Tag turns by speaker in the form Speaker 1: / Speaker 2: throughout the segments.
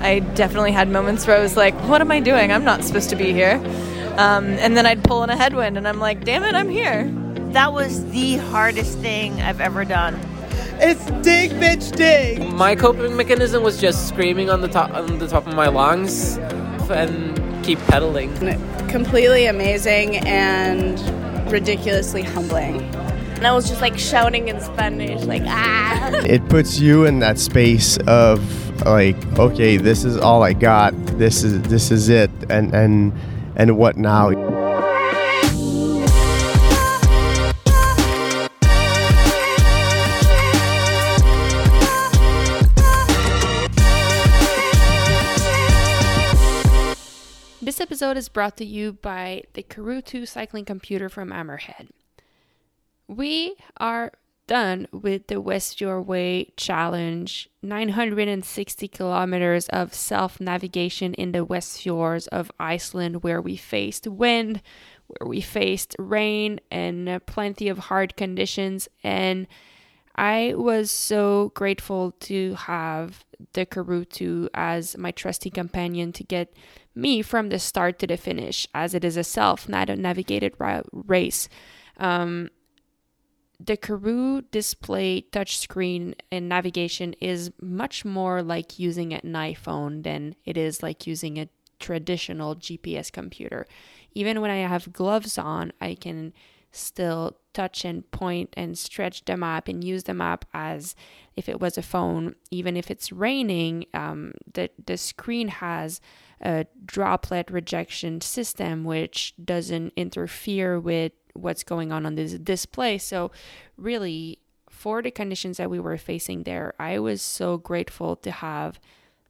Speaker 1: I definitely had moments where I was like, what am I doing? I'm not supposed to be here. Um, and then I'd pull in a headwind and I'm like, damn it, I'm here.
Speaker 2: That was the hardest thing I've ever done.
Speaker 3: It's dig, bitch, dig.
Speaker 4: My coping mechanism was just screaming on the top on the top of my lungs and keep pedaling.
Speaker 5: Completely amazing and ridiculously humbling.
Speaker 6: And I was just like shouting in Spanish, like ah.
Speaker 7: It puts you in that space of like, okay, this is all I got. This is this is it, and and and what now?
Speaker 8: This episode is brought to you by the Karoo 2 cycling computer from Hammerhead. We are done with the West Fjords Way challenge 960 kilometers of self navigation in the West Fjords of Iceland, where we faced wind, where we faced rain, and plenty of hard conditions. And I was so grateful to have the Karoo 2 as my trusty companion to get me from the start to the finish, as it is a self navigated race. Um, the Karoo display touchscreen and navigation is much more like using an iPhone than it is like using a traditional GPS computer. Even when I have gloves on, I can still touch and point and stretch the map and use the map as if it was a phone. Even if it's raining, um, the, the screen has a droplet rejection system which doesn't interfere with what's going on on this display. So, really, for the conditions that we were facing there, I was so grateful to have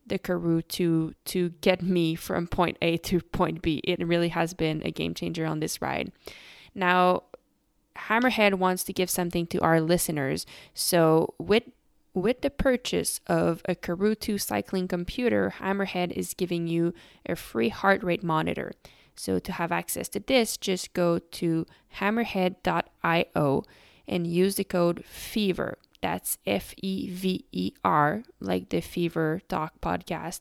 Speaker 8: the Karoo to to get me from point A to point B. It really has been a game changer on this ride. Now, Hammerhead wants to give something to our listeners. So, with with the purchase of a Karoo 2 cycling computer, Hammerhead is giving you a free heart rate monitor. So, to have access to this, just go to hammerhead.io and use the code FEVER. That's F E V E R, like the Fever Talk podcast.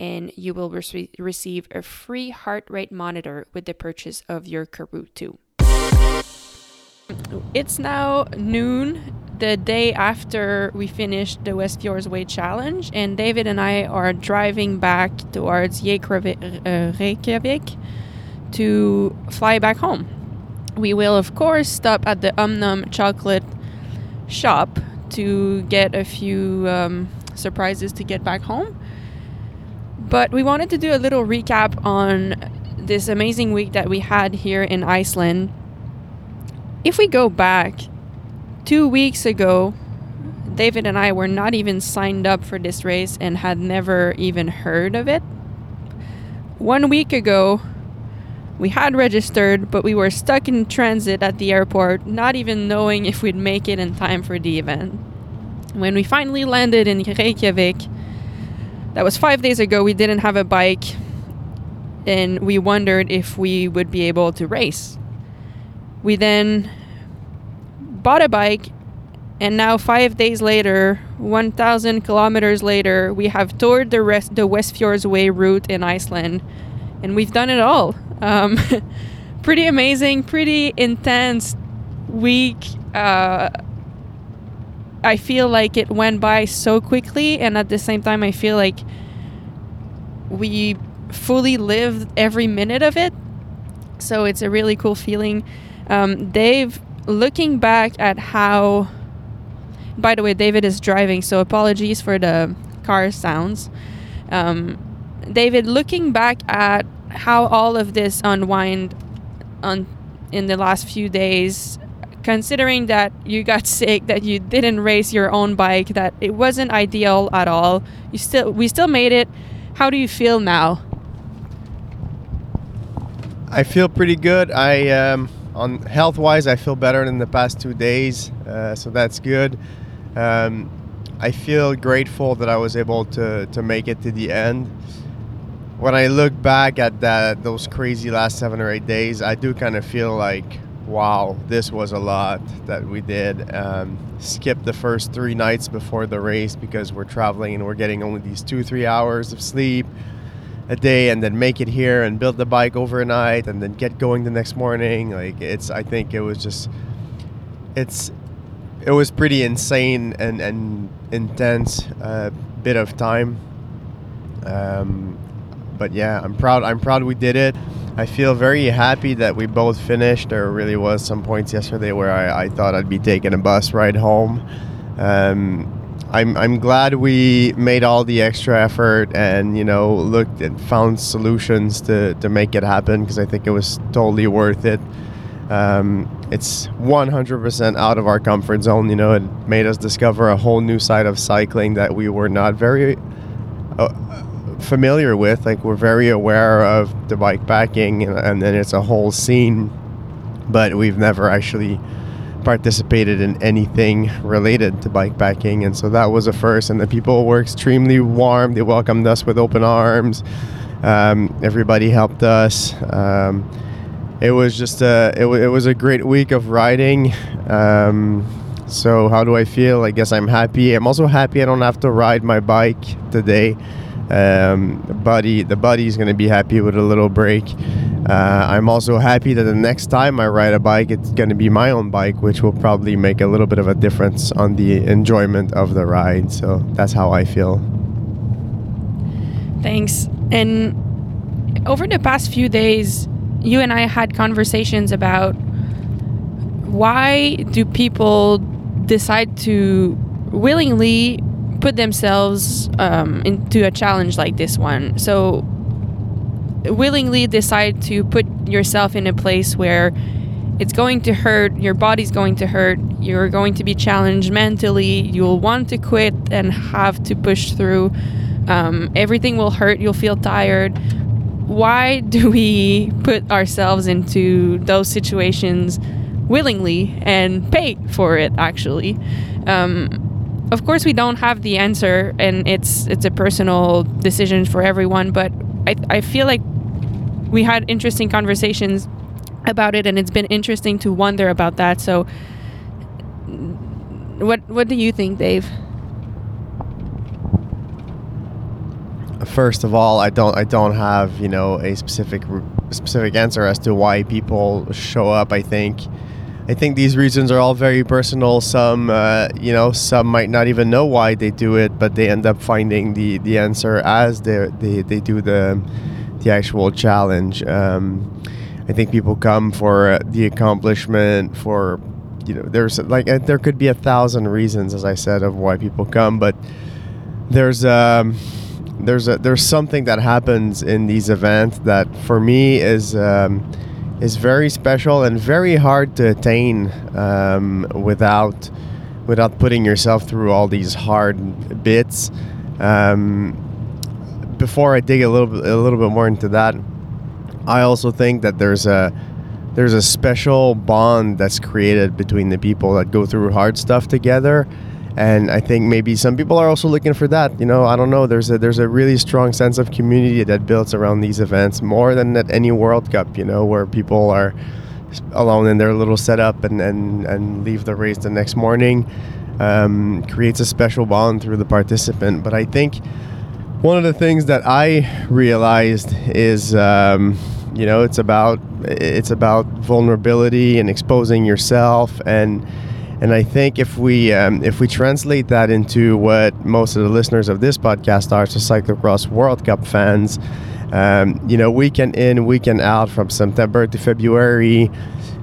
Speaker 8: And you will re- receive a free heart rate monitor with the purchase of your Karoo 2. It's now noon, the day after we finished the West Fjords Way Challenge, and David and I are driving back towards uh, Reykjavik to fly back home. We will, of course, stop at the Omnom chocolate shop to get a few um, surprises to get back home. But we wanted to do a little recap on this amazing week that we had here in Iceland if we go back two weeks ago, David and I were not even signed up for this race and had never even heard of it. One week ago, we had registered, but we were stuck in transit at the airport, not even knowing if we'd make it in time for the event. When we finally landed in Reykjavik, that was five days ago, we didn't have a bike, and we wondered if we would be able to race. We then bought a bike, and now five days later, 1,000 kilometers later, we have toured the rest the West Fjords Way route in Iceland, and we've done it all. Um, pretty amazing, pretty intense week. Uh, I feel like it went by so quickly, and at the same time, I feel like we fully lived every minute of it. So it's a really cool feeling. Um, Dave, looking back at how. By the way, David is driving, so apologies for the car sounds. Um, David, looking back at how all of this unwind on in the last few days, considering that you got sick, that you didn't race your own bike, that it wasn't ideal at all. You still, we still made it. How do you feel now?
Speaker 7: I feel pretty good. I um, on health wise, I feel better than the past two days, uh, so that's good. Um, I feel grateful that I was able to, to make it to the end. When I look back at that those crazy last seven or eight days, I do kind of feel like wow, this was a lot that we did. Um, the first three nights before the race because we're traveling and we're getting only these two, three hours of sleep a day and then make it here and build the bike overnight and then get going the next morning. Like it's, I think it was just, it's, it was pretty insane and, and intense uh, bit of time. Um, but yeah, I'm proud. I'm proud we did it. I feel very happy that we both finished. There really was some points yesterday where I, I thought I'd be taking a bus ride home. Um, I'm, I'm glad we made all the extra effort and you know looked and found solutions to, to make it happen because I think it was totally worth it. Um, it's 100% out of our comfort zone. You know, it made us discover a whole new side of cycling that we were not very uh, familiar with. Like we're very aware of the bike packing, and, and then it's a whole scene, but we've never actually participated in anything related to bike packing, and so that was a first. And the people were extremely warm. They welcomed us with open arms. Um, everybody helped us. Um, it was just a it, w- it was a great week of riding. Um, so how do I feel? I guess I'm happy. I'm also happy I don't have to ride my bike today. Um, the buddy, the buddy's gonna be happy with a little break. Uh, I'm also happy that the next time I ride a bike, it's gonna be my own bike, which will probably make a little bit of a difference on the enjoyment of the ride. So that's how I feel.
Speaker 8: Thanks. And over the past few days, you and I had conversations about why do people decide to willingly put themselves um, into a challenge like this one. So, willingly decide to put yourself in a place where it's going to hurt, your body's going to hurt, you're going to be challenged mentally, you'll want to quit and have to push through. Um, everything will hurt, you'll feel tired. Why do we put ourselves into those situations willingly and pay for it, actually? Um, of course we don't have the answer and it's it's a personal decision for everyone but I, I feel like we had interesting conversations about it and it's been interesting to wonder about that so what what do you think dave
Speaker 7: First of all, I don't I don't have you know a specific specific answer as to why people show up. I think I think these reasons are all very personal. Some, uh, you know, some might not even know why they do it, but they end up finding the, the answer as they they they do the the actual challenge. Um, I think people come for the accomplishment, for you know, there's like uh, there could be a thousand reasons, as I said, of why people come, but there's um, there's a there's something that happens in these events that for me is. Um, is very special and very hard to attain um, without without putting yourself through all these hard bits. Um, before I dig a little bit, a little bit more into that, I also think that there's a there's a special bond that's created between the people that go through hard stuff together and I think maybe some people are also looking for that. You know, I don't know. There's a there's a really strong sense of community that builds around these events more than at any World Cup. You know, where people are alone in their little setup and and, and leave the race the next morning. Um, creates a special bond through the participant. But I think one of the things that I realized is. Um, you know, it's about it's about vulnerability and exposing yourself and and I think if we um, if we translate that into what most of the listeners of this podcast are, so cyclocross World Cup fans, um, you know, weekend in, weekend out, from September to February,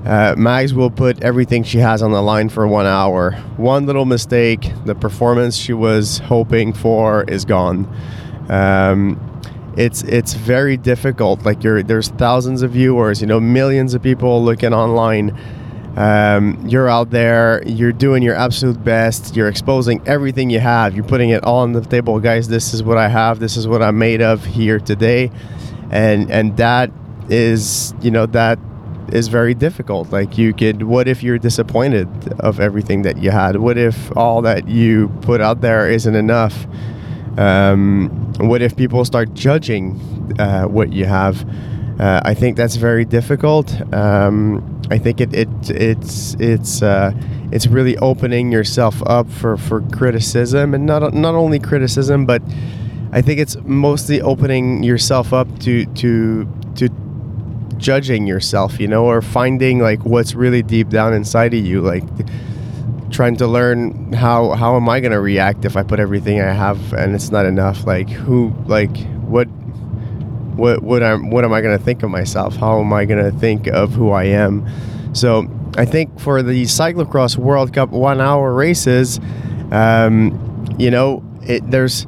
Speaker 7: uh, Mags will put everything she has on the line for one hour. One little mistake, the performance she was hoping for is gone. Um, it's it's very difficult. Like there's thousands of viewers, you know, millions of people looking online um, you're out there, you're doing your absolute best, you're exposing everything you have, you're putting it all on the table, guys. This is what I have, this is what I'm made of here today, and and that is you know that is very difficult. Like you could, what if you're disappointed of everything that you had? What if all that you put out there isn't enough? Um, what if people start judging uh, what you have? Uh, I think that's very difficult. Um, I think it, it it's it's uh, it's really opening yourself up for, for criticism and not not only criticism, but I think it's mostly opening yourself up to to to judging yourself, you know, or finding like what's really deep down inside of you, like trying to learn how how am I gonna react if I put everything I have and it's not enough? Like who like what what what am what am I gonna think of myself? How am I gonna think of who I am? So I think for the cyclocross World Cup one hour races, um, you know, it, there's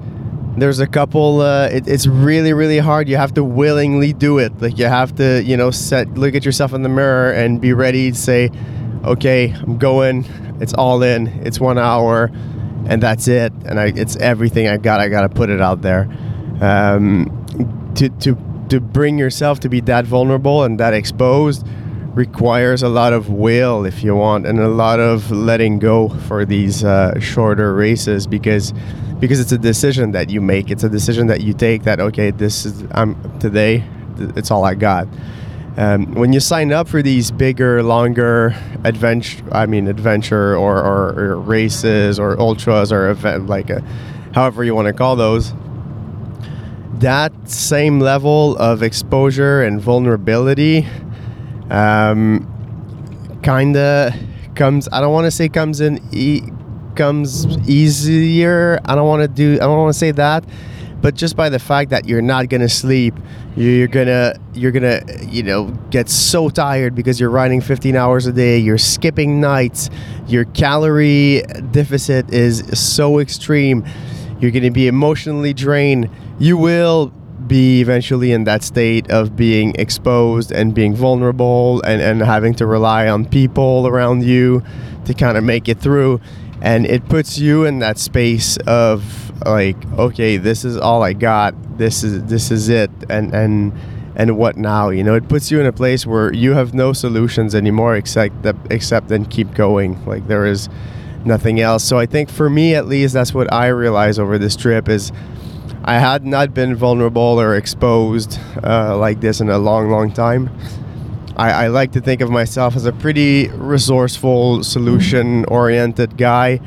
Speaker 7: there's a couple. Uh, it, it's really really hard. You have to willingly do it. Like you have to you know set look at yourself in the mirror and be ready to say, okay, I'm going. It's all in. It's one hour, and that's it. And I, it's everything I got. I got to put it out there. Um, to to to bring yourself to be that vulnerable and that exposed requires a lot of will if you want and a lot of letting go for these uh, shorter races because because it's a decision that you make. It's a decision that you take that okay this is i'm today it's all i got. Um, when you sign up for these bigger longer adventure i mean adventure or, or, or races or ultras or event like a, however you want to call those that same level of exposure and vulnerability um, kind of comes i don't want to say comes in e- comes easier i don't want to do i don't want to say that but just by the fact that you're not gonna sleep you're gonna you're gonna you know get so tired because you're riding 15 hours a day you're skipping nights your calorie deficit is so extreme you're gonna be emotionally drained you will be eventually in that state of being exposed and being vulnerable and, and having to rely on people around you to kind of make it through. And it puts you in that space of like okay this is all i got. This is this is it. And and and what now? You know it puts you in a place where you have no solutions anymore except that except then keep going. Like there is nothing else. So i think for me at least that's what i realize over this trip is I had not been vulnerable or exposed uh, like this in a long, long time. I, I, like to think of myself as a pretty resourceful, solution-oriented guy.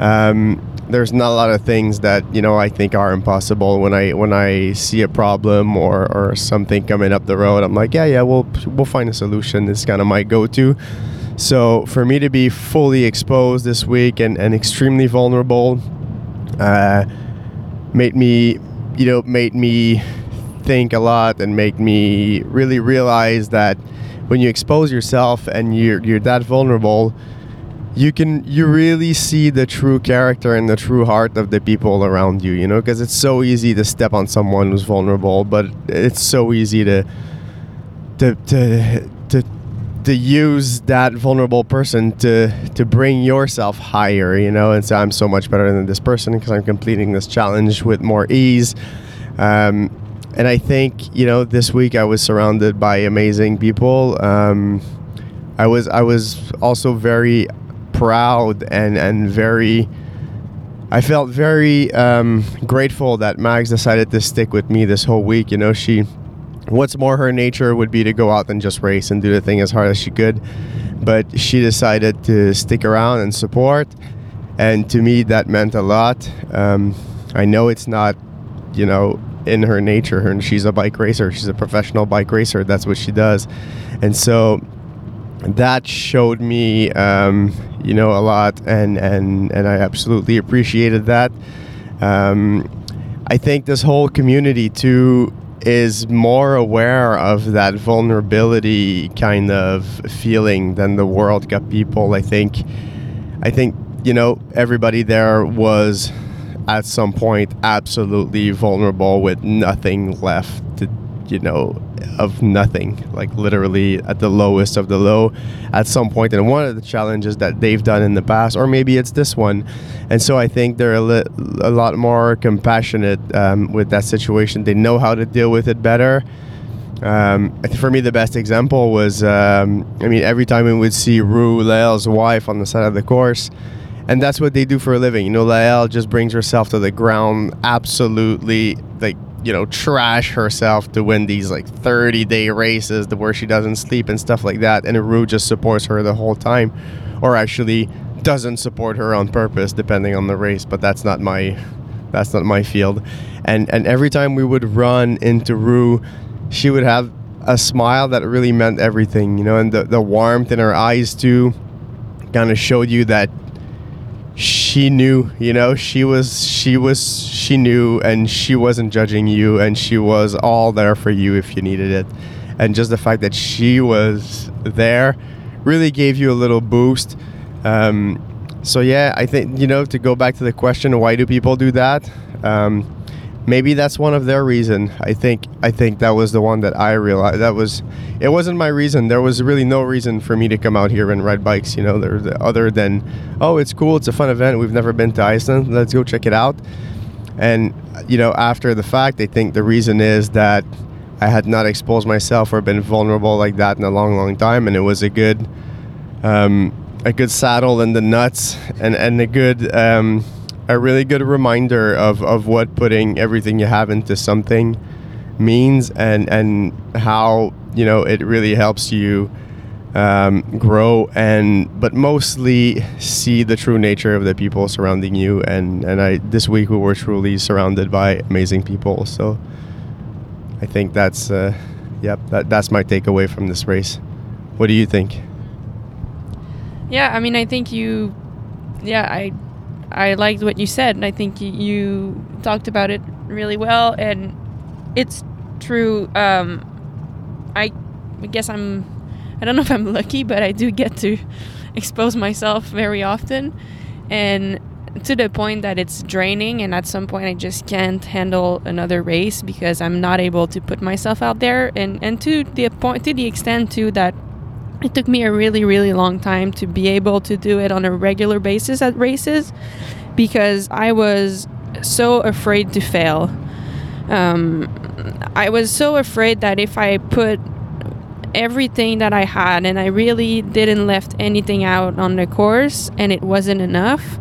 Speaker 7: Um, there's not a lot of things that you know I think are impossible when I when I see a problem or, or something coming up the road. I'm like, yeah, yeah, we'll we'll find a solution. It's kind of my go-to. So for me to be fully exposed this week and, and extremely vulnerable. Uh, made me, you know, made me think a lot and make me really realize that when you expose yourself and you're you're that vulnerable, you can you really see the true character and the true heart of the people around you. You know, because it's so easy to step on someone who's vulnerable, but it's so easy to to to to to use that vulnerable person to to bring yourself higher you know? And say i'm so much better than this person because i'm completing this challenge with more ease. Um, and i think you know this week i was surrounded by amazing people. Um, i was i was also very proud and and very I felt very um, grateful that Mags decided to stick with me this whole week. You know, she what's more her nature would be to go out and just race and do the thing as hard as she could. But she decided to stick around and support. And to me that meant a lot. Um, i know it's not you know in her nature. Her she's a bike racer. She's a professional bike racer. That's what she does. And so that showed me um, you know a lot. And and and i absolutely appreciated that. Um, i think this whole community too is more aware of that vulnerability kind of feeling than the World Cup people. I think, I think you know everybody there was at some point absolutely vulnerable with nothing left to you know of nothing like literally at the lowest of the low at some point. and one of the challenges that they've done in the past or maybe it's this one and so i think they're a, li- a lot more compassionate um, with that situation. They know how to deal with it better. Um, for me the best example was um, i mean every time we would see rue Lael's wife on the side of the course and that's what they do for a living. You know Lael just brings herself to the ground absolutely like you know trash herself to win these like 30 day races to where she doesn't sleep and stuff like that and Rue just supports her the whole time or actually doesn't support her on purpose depending on the race but that's not my that's not my field. And and every time we would run into Rue she would have a smile that really meant everything you know and the, the warmth in her eyes too kind of showed you that she knew you know she was she was she knew and she wasn't judging you and she was all there for you if you needed it. And just the fact that she was there really gave you a little boost. Um, so yeah i think you know to go back to the question why do people do that? Um, maybe that's one of their reason. I think i think that was the one that i realized that was it wasn't my reason. There was really no reason for me to come out here and ride bikes you know there other than oh it's cool it's a fun event we've never been to iceland let's go check it out. And you know after the fact i think the reason is that i had not exposed myself or been vulnerable like that in a long long time and it was a good um, a good saddle and the nuts and and a good um, a really good reminder of, of what putting everything you have into something means and and how you know it really helps you um, grow and but mostly see the true nature of the people surrounding you. And and I this week we were truly surrounded by amazing people. So I think that's uh, yep that, that's my takeaway from this race. What do you think?
Speaker 8: Yeah, I mean, I think you, yeah, I, I liked what you said, and I think you talked about it really well, and it's true. Um, I, guess I'm, I don't know if I'm lucky, but I do get to expose myself very often, and to the point that it's draining, and at some point I just can't handle another race because I'm not able to put myself out there, and and to the point, to the extent too that it took me a really really long time to be able to do it on a regular basis at races because i was so afraid to fail. Um, i was so afraid that if i put everything that i had and i really didn't left anything out on the course and it wasn't enough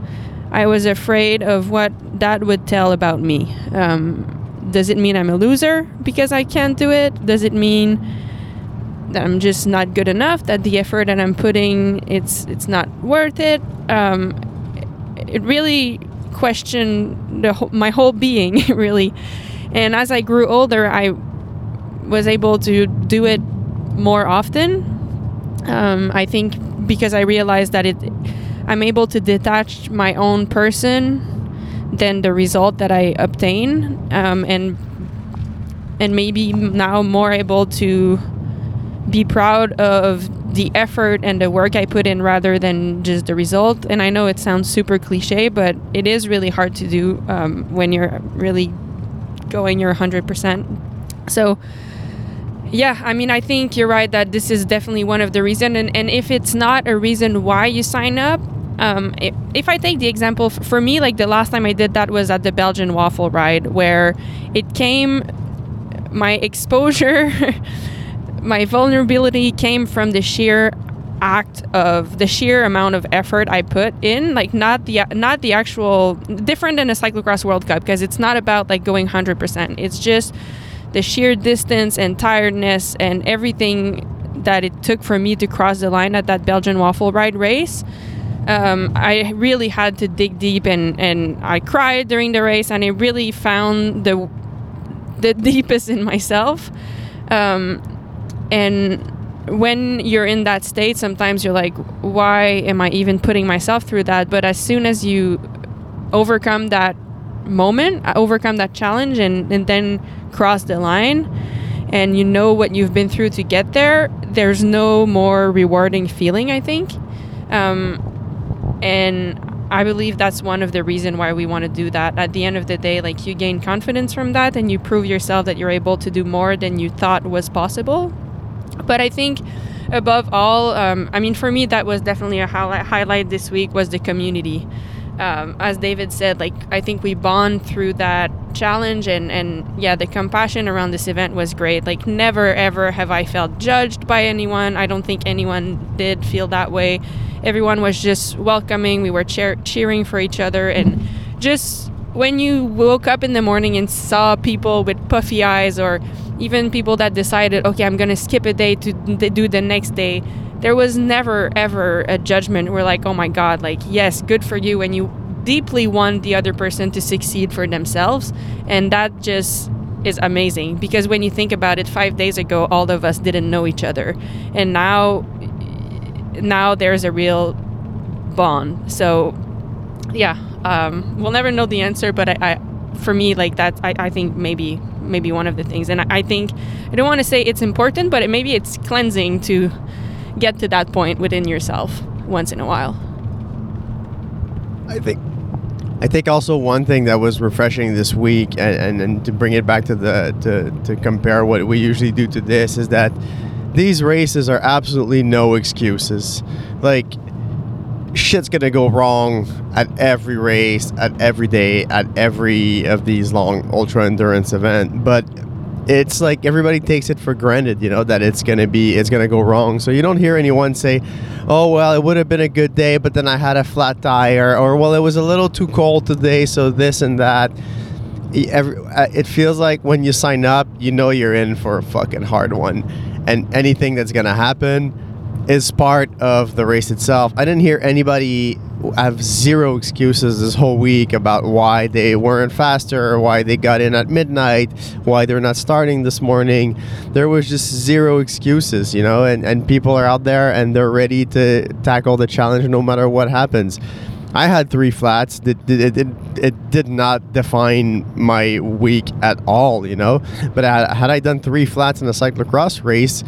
Speaker 8: i was afraid of what that would tell about me. Um, does it mean i'm a loser because i can't do it? Does it mean I'm just not good enough. That the effort that I'm putting, it's it's not worth it. Um, it really questioned the my whole being, really. And as I grew older, I was able to do it more often. Um, I think because I realized that it, I'm able to detach my own person than the result that I obtain, um, and and maybe now more able to be proud of the effort and the work I put in rather than just the result. And I know it sounds super cliche, but it is really hard to do um, when you're really going your 100%. So, yeah, I mean, I think you're right that this is definitely one of the reasons. And, and if it's not a reason why you sign up, um, if, if I take the example for me, like the last time I did that was at the Belgian waffle ride, where it came, my exposure. my vulnerability came from the sheer act of the sheer amount of effort I put in like not the not the actual different than a cyclocross world cup because it's not about like going 100% it's just the sheer distance and tiredness and everything that it took for me to cross the line at that Belgian waffle ride race. Um, I really had to dig deep and, and I cried during the race and I really found the the deepest in myself. Um, and when you're in that state sometimes you're like why am i even putting myself through that? But as soon as you overcome that moment uh, overcome that challenge and, and then cross the line and you know what you've been through to get there there's no more rewarding feeling i think. Um, and i believe that's one of the reason why we want to do that. At the end of the day like you gain confidence from that and you prove yourself that you're able to do more than you thought was possible but I think above all, um, I mean, for me, that was definitely a highlight, highlight this week was the community. Um, as David said, like I think we bond through that challenge, and and yeah, the compassion around this event was great. Like never ever have I felt judged by anyone. I don't think anyone did feel that way. Everyone was just welcoming. We were cheer- cheering for each other, and just when you woke up in the morning and saw people with puffy eyes or even people that decided okay i'm gonna skip a day to do the next day there was never ever a judgment where like oh my god like yes good for you and you deeply want the other person to succeed for themselves and that just is amazing because when you think about it 5 days ago all of us didn't know each other and now now there's a real bond. So yeah um, we'll never know the answer but I, I for me like that I, I think maybe maybe one of the things and I, think I don't want to say it's important but it, maybe it's cleansing to get to that point within yourself once in a while
Speaker 7: I think I think also one thing that was refreshing this week, and, and, and to bring it back to the to, to compare what we usually do to this, is that these races are absolutely no excuses. Like shit's gonna go wrong at every race, at every day, at every of these long ultra endurance event, but it's like everybody takes it for granted, you know, that it's gonna be it's gonna go wrong. So you don't hear anyone say, "Oh well, it would have been a good day, but then I had a flat tire," or "Well, it was a little too cold today, so this and that." Uh, it feels like when you sign up, you know you're in for a fucking hard one, and anything that's gonna happen is part of the race itself. I didn't hear anybody have zero excuses this whole week about why they weren't faster, or why they got in at midnight, why they're not starting this morning. There was just zero excuses, you know, and, and people are out there and they're ready to tackle the challenge no matter what happens. I had three flats. It, it, it, it did not define my week at all, you know. But had, had I done three flats in a cyclocross race,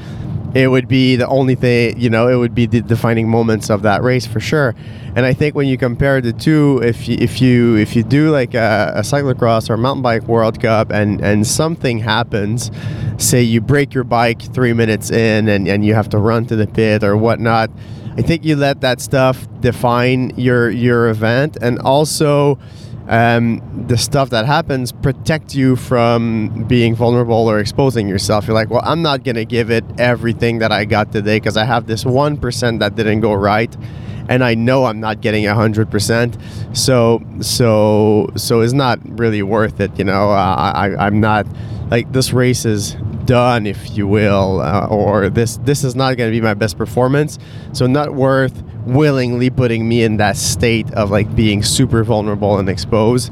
Speaker 7: it would be the only thing, you know, it would be the defining moments of that race for sure. And I think when you compare the two, if you, if you if you do like a, a cyclocross or mountain bike World Cup and and something happens, say you break your bike three minutes in and and you have to run to the pit or whatnot. I think you let that stuff define your your event, and also um, the stuff that happens protect you from being vulnerable or exposing yourself. You're like, well, I'm not gonna give it everything that I got today because I have this one percent that didn't go right, and I know I'm not getting hundred percent. So so so it's not really worth it. You know, uh, I I'm not like this race is done, if you will, uh, or this this is not going to be my best performance. So not worth willingly putting me in that state of like being super vulnerable and exposed.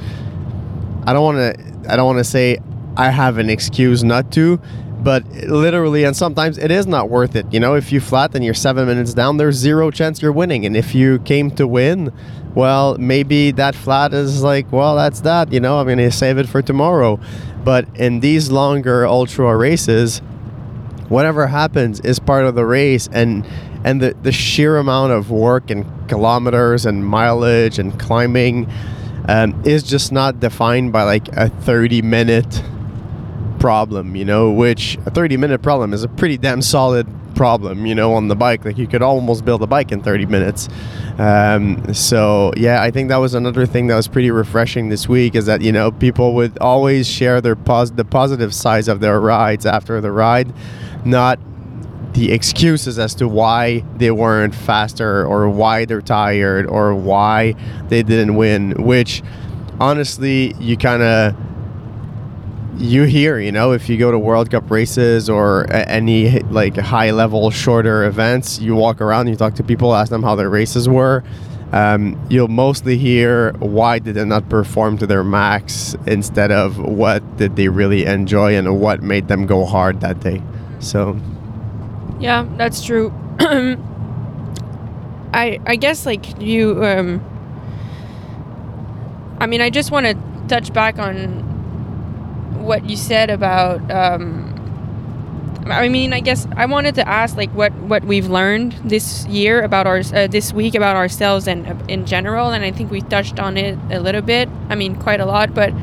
Speaker 7: I don't want to. I don't want to say I have an excuse not to, but literally, and sometimes it is not worth it. You know, if you flat and you're seven minutes down, there's zero chance you're winning. And if you came to win, well, maybe that flat is like, well, that's that. You know, I'm going to save it for tomorrow. But in these longer ultra races, whatever happens is part of the race and and the, the sheer amount of work and kilometers and mileage and climbing um, is just not defined by like a 30 minute problem you know which a 30 minute problem is a pretty damn solid problem you know on the bike. Like you could almost build a bike in 30 minutes. Um, so yeah i think that was another thing that was pretty refreshing this week is that you know people would always share their pos- the positive sides of their rides after the ride not the excuses as to why they weren't faster or why they're tired or why they didn't win which honestly you kind of you hear you know if you go to world cup races or any like high level shorter events you walk around you talk to people ask them how their races were um, you'll mostly hear why did they not perform to their max instead of what did they really enjoy and what made them go hard that day so
Speaker 8: Yeah, that's true. I I guess like you um I mean I just want to touch back on what you said about um I mean I guess I wanted to ask like what what we've learned this year about our uh, this week about ourselves and uh, in general and I think we touched on it a little bit. I mean quite a lot, but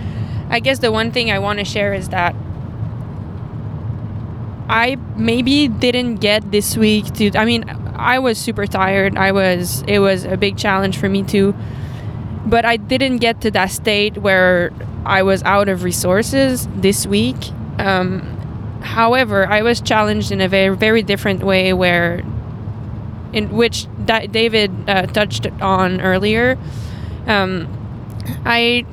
Speaker 8: I guess the one thing I want to share is that I maybe didn't get this week to I mean I was super tired. I was it was a big challenge for me too. But I didn't get to that state where I was out of resources this week. Um, however, I was challenged in a very very different way where in which that David uh, touched on earlier. Um, I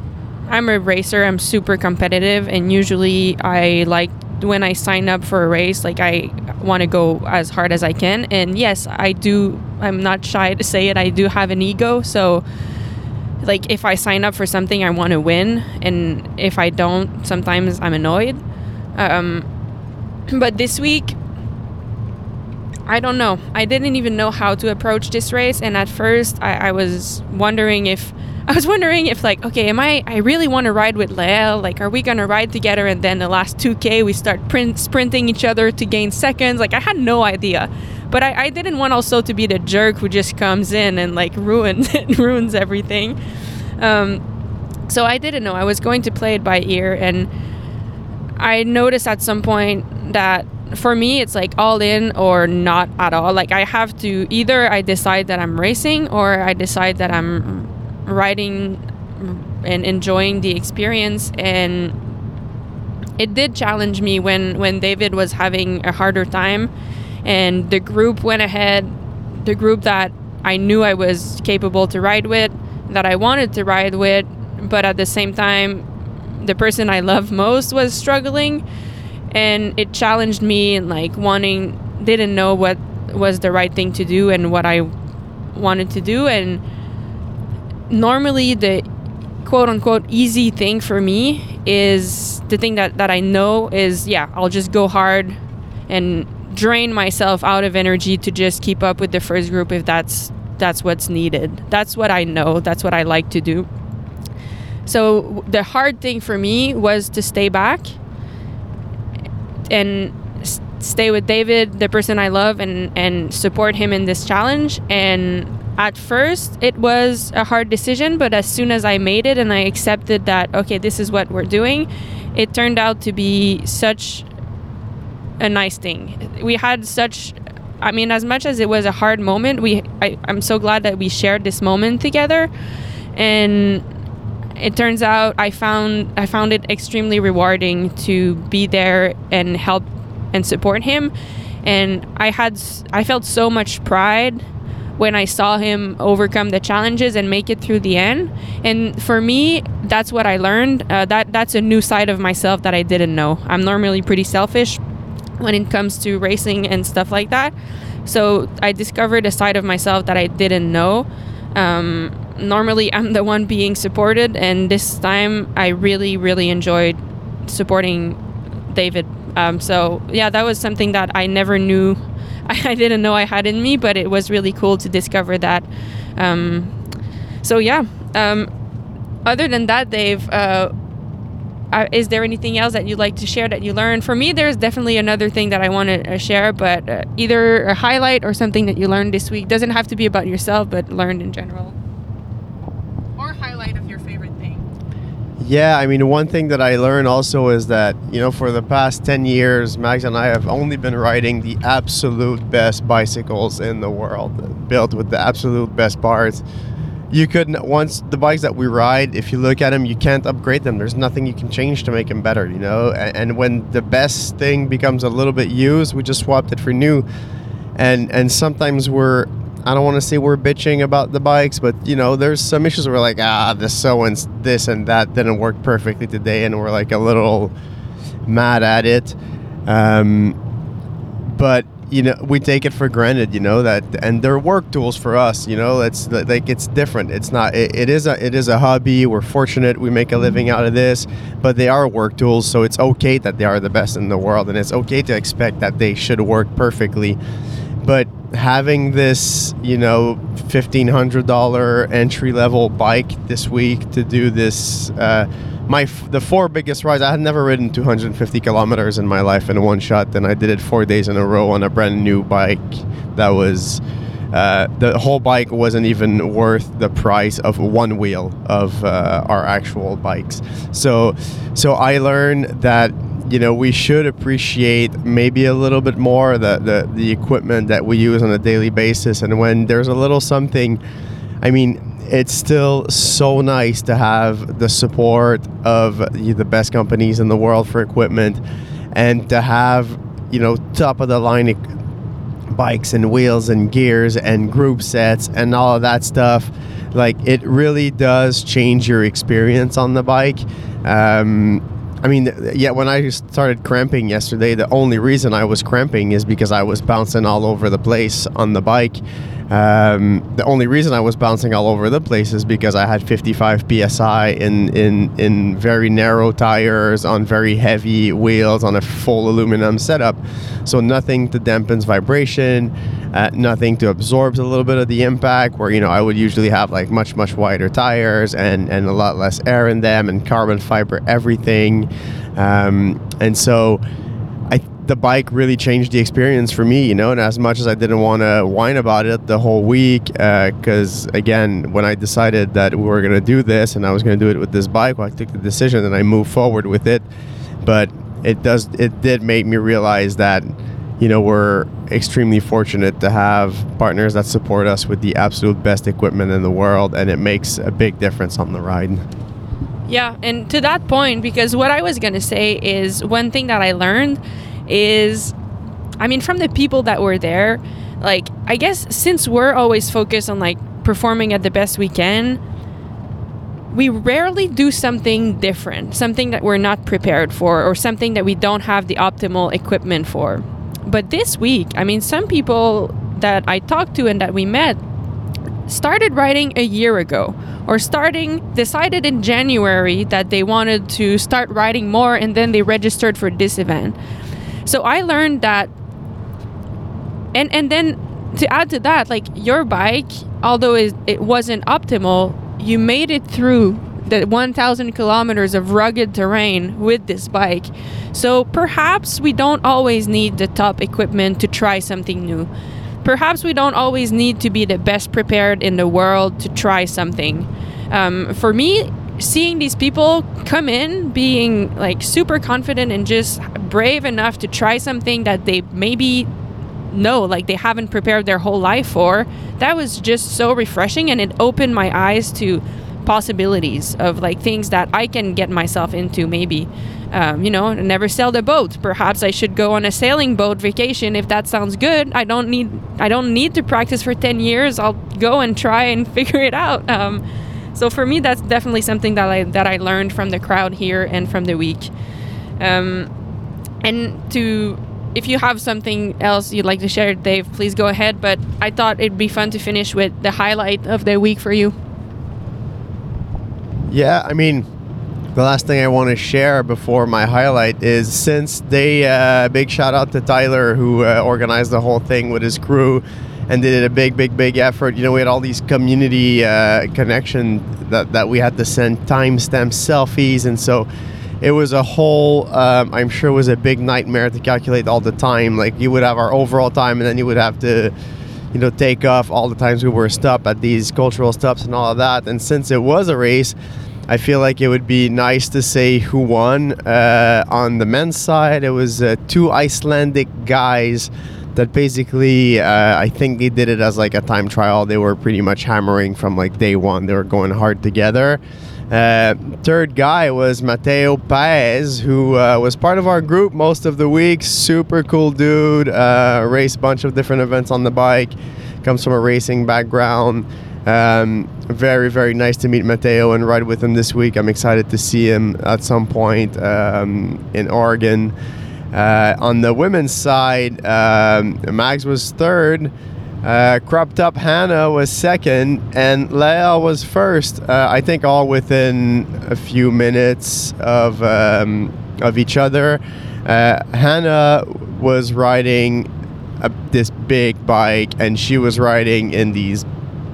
Speaker 8: I'm a racer. I'm super competitive, and usually I like when I sign up for a race, like I want to go as hard as I can. And yes, I do. I'm not shy to say it. I do have an ego, so like if I sign up for something, I want to win, and if I don't, sometimes I'm annoyed. Um, but this week, I don't know. I didn't even know how to approach this race, and at first, I, I was wondering if I was wondering if like, okay, am I? I really want to ride with Lael. Like, are we gonna ride together? And then the last 2K, we start print, sprinting each other to gain seconds. Like, I had no idea, but I, I didn't want also to be the jerk who just comes in and like ruins ruins everything. Um, so I didn't know. I was going to play it by ear, and I noticed at some point that for me it's like all in or not at all like i have to either i decide that i'm racing or i decide that i'm riding and enjoying the experience and it did challenge me when when david was having a harder time and the group went ahead the group that i knew i was capable to ride with that i wanted to ride with but at the same time the person i love most was struggling. And it challenged me and like wanting didn't know what was the right thing to do and what I wanted to do. And normally the quote unquote easy thing for me is the thing that, that I know is yeah I'll just go hard and drain myself out of energy to just keep up with the first group if that's that's what's needed. That's what I know. That's what I like to do. So the hard thing for me was to stay back and stay with David, the person I love, and and support him in this challenge. And at first, it was a hard decision, but as soon as I made it and I accepted that, okay, this is what we're doing, it turned out to be such a nice thing. We had such. I mean, as much as it was a hard moment, we I, I'm so glad that we shared this moment together, and it turns out I found I found it extremely rewarding to be there and help and support him and I had I felt so much pride when I saw him overcome the challenges and make it through the end and for me that's what I learned uh, that that's a new side of myself that I didn't know I'm normally pretty selfish when it comes to racing and stuff like that so I discovered a side of myself that I didn't know um, normally I'm the one being supported, and this time I really, really enjoyed supporting David. Um, so yeah, that was something that I never knew, I didn't know I had in me, but it was really cool to discover that. Um, so yeah. Um, other than that, Dave, uh, uh, is there anything else that you'd like to share that you learned? For me, there's definitely another thing that I want to uh, share, but uh, either a highlight or something that you learned this week. Doesn't have to be about yourself, but learned in general. Or highlight of your favorite thing.
Speaker 7: Yeah, I mean, one thing that I learned also is that, you know, for the past 10 years, Mags and I have only been riding the absolute best bicycles in the world, built with the absolute best parts. You couldn't, once the bikes that we ride, if you look at them, you can't upgrade them. There's nothing you can change to make them better, you know? And, and when the best thing becomes a little bit used, we just swapped it for new. And, and sometimes we're I don't want to say we're bitching about the bikes, but you know, there's some issues where we're like, ah, this so and this and that didn't work perfectly today, and we're like a little mad at it. Um, but you know, we take it for granted, you know that, and they're work tools for us. You know, it's like it's different. It's not. It, it is a it is a hobby. We're fortunate. We make a living out of this, but they are work tools, so it's okay that they are the best in the world, and it's okay to expect that they should work perfectly. But having this, you know, fifteen hundred dollar entry level bike this week to do this, uh, my the four biggest rides. I had never ridden two hundred and fifty kilometers in my life in one shot, and I did it four days in a row on a brand new bike. That was. Uh, the whole bike wasn't even worth the price of one wheel of uh, our actual bikes. So, so I learned that you know we should appreciate maybe a little bit more the, the the equipment that we use on a daily basis and when there's a little something i mean it's still so nice to have the support of the best companies in the world for equipment and to have you know top of the line bikes and wheels and gears and group sets and all of that stuff like it really does change your experience on the bike um, I mean, yeah, when I started cramping yesterday, the only reason I was cramping is because I was bouncing all over the place on the bike. Um, the only reason I was bouncing all over the place is because I had 55 psi in, in, in very narrow tires on very heavy wheels on a full aluminum setup. So nothing to dampen vibration, uh, nothing to absorb a little bit of the impact. Where you know I would usually have like much much wider tires and and a lot less air in them and carbon fiber everything, um, and so the bike really changed the experience for me, you know. And as much as I didn't want to whine about it the whole week, because uh, again, when I decided that we were going to do this and I was going to do it with this bike, well, I took the decision and I moved forward with it. But it does, it did make me realize that, you know, we're extremely fortunate to have partners that support us with the absolute best equipment in the world, and it makes a big difference on the ride.
Speaker 8: Yeah, and to that point, because what I was going to say is one thing that I learned is I mean from the people that were there, like I guess since we're always focused on like performing at the best we can, we rarely do something different, something that we're not prepared for or something that we don't have the optimal equipment for. But this week, I mean some people that I talked to and that we met started riding a year ago or starting decided in January that they wanted to start riding more and then they registered for this event. So I learned that and and then to add to that, like your bike, although it, it wasn't optimal, you made it through the 1,000 kilometers of rugged terrain with this bike. So perhaps we don't always need the top equipment to try something new. Perhaps we don't always need to be the best prepared in the world to try something. Um, for me, seeing these people come in being like super confident and just brave enough to try something that they maybe know like they haven't prepared their whole life for that was just so refreshing and it opened my eyes to possibilities of like things that i can get myself into maybe. Um, you know never sailed a boat. Perhaps i should go on a sailing boat vacation. If that sounds good i don't need i don't need to practice for 10 years. I'll go and try and figure it out. Um, so for me, that's definitely something that I that I learned from the crowd here and from the week. Um, and to if you have something else you'd like to share, Dave, please go ahead. But I thought it'd be fun to finish with the highlight of the week for you.
Speaker 7: Yeah, I mean, the last thing I want to share before my highlight is since they, uh, big shout out to Tyler who uh, organized the whole thing with his crew and they did a big, big, big effort. You know, we had all these community uh, connection that, that we had to send timestamp selfies, and so it was a whole. Um, I'm sure it was a big nightmare to calculate all the time. Like you would have our overall time, and then you would have to, you know, take off all the times we were stopped at these cultural stops and all of that. And since it was a race. I feel like it would be nice to say who won. Uh, on the men's side, it was uh, two Icelandic guys that basically uh, I think they did it as like a time trial. They were pretty much hammering from like day one. They were going hard together. Uh, third guy was Mateo Paez, who uh, was part of our group most of the week. Super cool dude. Uh, raced a bunch of different events on the bike. Comes from a racing background. Um, very, very nice to meet Mateo and ride with him this week. I'm excited to see him at some point um, in Oregon. Uh, on the women's side, um, Mags was third. Uh, cropped up Hannah was second, and Leia was first. Uh, I think all within a few minutes of um, of each other. Uh, Hannah was riding a, this big bike, and she was riding in these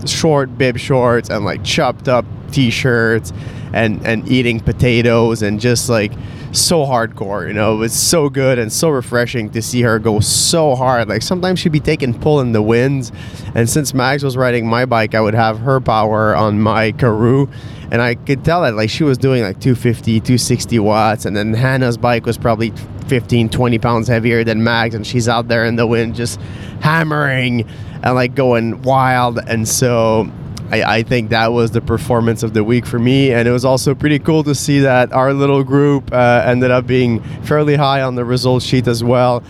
Speaker 7: short bib shorts and like chopped up t-shirts, and and eating potatoes and just like so hardcore. You know, it was so good and so refreshing to see her go so hard. Like sometimes she'd be taking pull in the winds, and since Mags was riding my bike, I would have her power on my Karoo, and I could tell that like she was doing like 250, 260 watts, and then Hannah's bike was probably 15, 20 pounds heavier than Mags, and she's out there in the wind just hammering and like going wild, and so I, I, think that was the performance of the week for me. And it was also pretty cool to see that our little group uh, ended up being fairly high on the results sheet as well.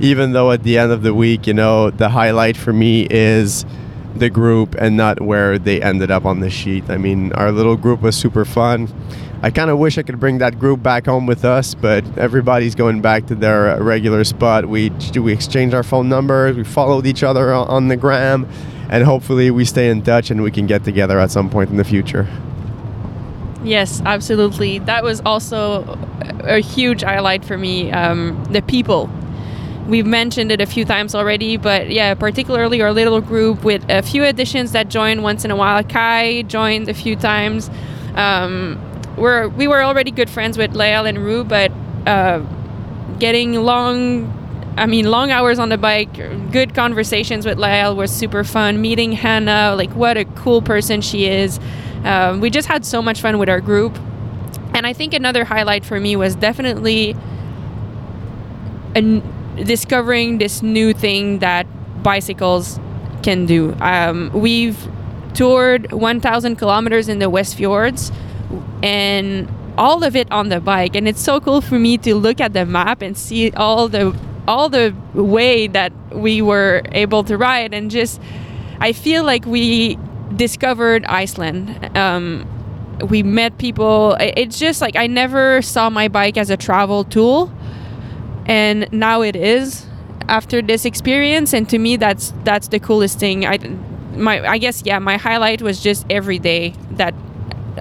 Speaker 7: even though at the end of the week, you know, the highlight for me is the group and not where they ended up on the sheet. I mean, our little group was super fun. I kind of wish I could bring that group back home with us, but everybody's going back to their uh, regular spot. We we exchanged our phone numbers, we followed each other on, on the gram, and hopefully we stay in touch and we can get together at some point in the future.
Speaker 8: Yes, absolutely. That was also a huge highlight for me. Um, the people. We've mentioned it a few times already, but yeah, particularly our little group with a few additions that join once in a while. Kai joined a few times. Um, we're we were already good friends with Lael and Rue, but uh, getting long, I mean, long hours on the bike, good conversations with Lael was super fun. Meeting Hannah, like what a cool person she is. Um, we just had so much fun with our group, and I think another highlight for me was definitely an, discovering this new thing that bicycles can do. Um, we've toured 1,000 kilometers in the West Fjords and all of it on the bike. And it's so cool for me to look at the map and see all the all the way that we were able to ride. And just i feel like we discovered iceland. Um, we met people. It's just like i never saw my bike as a travel tool. And now it is after this experience. And to me that's that's the coolest thing. I my i guess yeah my highlight was just every day that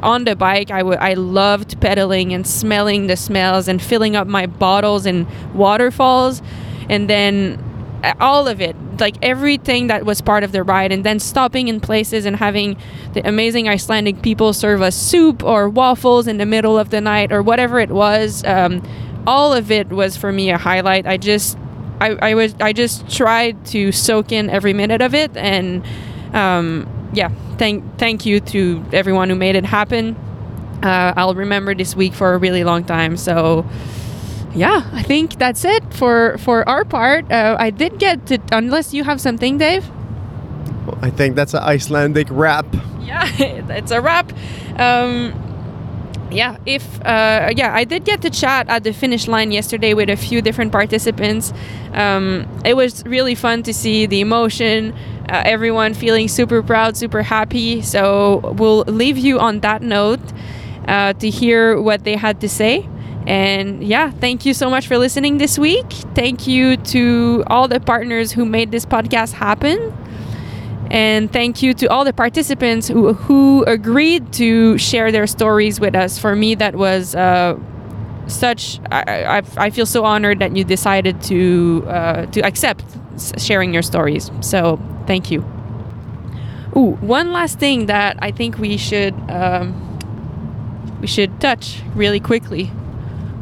Speaker 8: on the bike I, w- I loved pedaling and smelling the smells and filling up my bottles and waterfalls. And then all of it like everything that was part of the ride and then stopping in places and having the amazing icelandic people serve us soup or waffles in the middle of the night or whatever it was um, all of it was for me a highlight. I just I, I was i just tried to soak in every minute of it and um, yeah thank thank you to everyone who made it happen. Uh, i'll remember this week for a really long time so yeah i think that's it for for our part. Uh, i did get to unless you have something dave?
Speaker 7: I think that's an Icelandic wrap.
Speaker 8: yeah it's a wrap. Um, yeah if uh, yeah i did get to chat at the finish line yesterday with a few different participants. Um, it was really fun to see the emotion uh, everyone feeling super proud super happy. So we'll leave you on that note uh, to hear what they had to say. And yeah thank you so much for listening this week. Thank you to all the partners who made this podcast happen and thank you to all the participants who, who agreed to share their stories with us. For me, that was uh, such. I, I, I feel so honored that you decided to uh, to accept sharing your stories. So thank you. Ooh, one last thing that I think we should um, we should touch really quickly.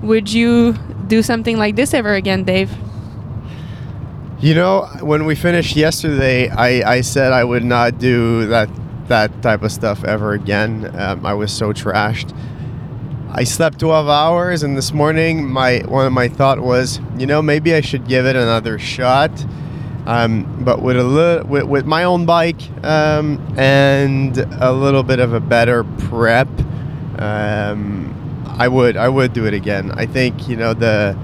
Speaker 8: Would you do something like this ever again, Dave?
Speaker 7: You know, when we finished yesterday, I, I said I would not do that that type of stuff ever again. Um, I was so trashed. I slept 12 hours, and this morning, my one of my thought was, you know, maybe I should give it another shot. Um, but with a little, with, with my own bike um, and a little bit of a better prep, um, I would I would do it again. I think you know the